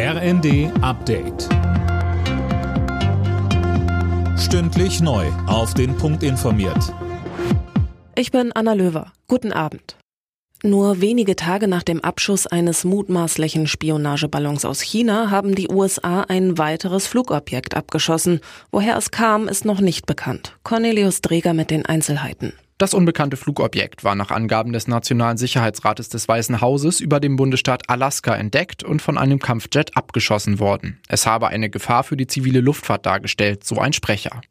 RND Update. Stündlich neu. Auf den Punkt informiert. Ich bin Anna Löwer. Guten Abend. Nur wenige Tage nach dem Abschuss eines mutmaßlichen Spionageballons aus China haben die USA ein weiteres Flugobjekt abgeschossen. Woher es kam, ist noch nicht bekannt. Cornelius Dreger mit den Einzelheiten. Das unbekannte Flugobjekt war nach Angaben des Nationalen Sicherheitsrates des Weißen Hauses über dem Bundesstaat Alaska entdeckt und von einem Kampfjet abgeschossen worden. Es habe eine Gefahr für die zivile Luftfahrt dargestellt, so ein Sprecher.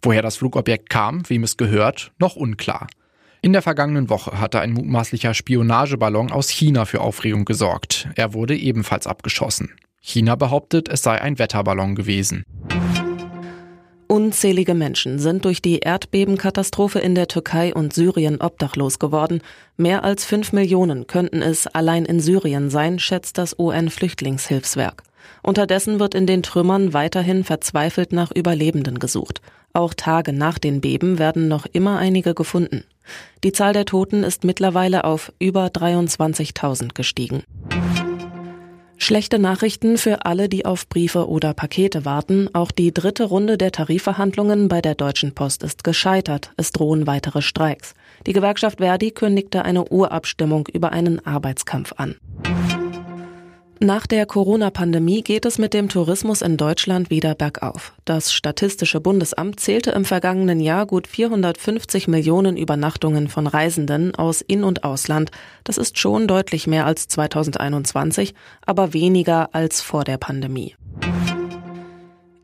Woher das Flugobjekt kam, wem es gehört, noch unklar. In der vergangenen Woche hatte ein mutmaßlicher Spionageballon aus China für Aufregung gesorgt. Er wurde ebenfalls abgeschossen. China behauptet, es sei ein Wetterballon gewesen. Unzählige Menschen sind durch die Erdbebenkatastrophe in der Türkei und Syrien obdachlos geworden. Mehr als fünf Millionen könnten es allein in Syrien sein, schätzt das UN-Flüchtlingshilfswerk. Unterdessen wird in den Trümmern weiterhin verzweifelt nach Überlebenden gesucht. Auch Tage nach den Beben werden noch immer einige gefunden. Die Zahl der Toten ist mittlerweile auf über 23.000 gestiegen. Schlechte Nachrichten für alle, die auf Briefe oder Pakete warten. Auch die dritte Runde der Tarifverhandlungen bei der Deutschen Post ist gescheitert. Es drohen weitere Streiks. Die Gewerkschaft Verdi kündigte eine Urabstimmung über einen Arbeitskampf an. Nach der Corona-Pandemie geht es mit dem Tourismus in Deutschland wieder bergauf. Das Statistische Bundesamt zählte im vergangenen Jahr gut 450 Millionen Übernachtungen von Reisenden aus In- und Ausland. Das ist schon deutlich mehr als 2021, aber weniger als vor der Pandemie.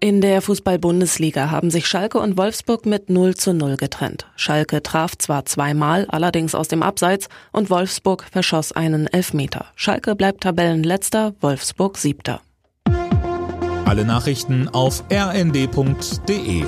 In der Fußball-Bundesliga haben sich Schalke und Wolfsburg mit 0 zu 0 getrennt. Schalke traf zwar zweimal, allerdings aus dem Abseits, und Wolfsburg verschoss einen Elfmeter. Schalke bleibt Tabellenletzter, Wolfsburg siebter. Alle Nachrichten auf rnd.de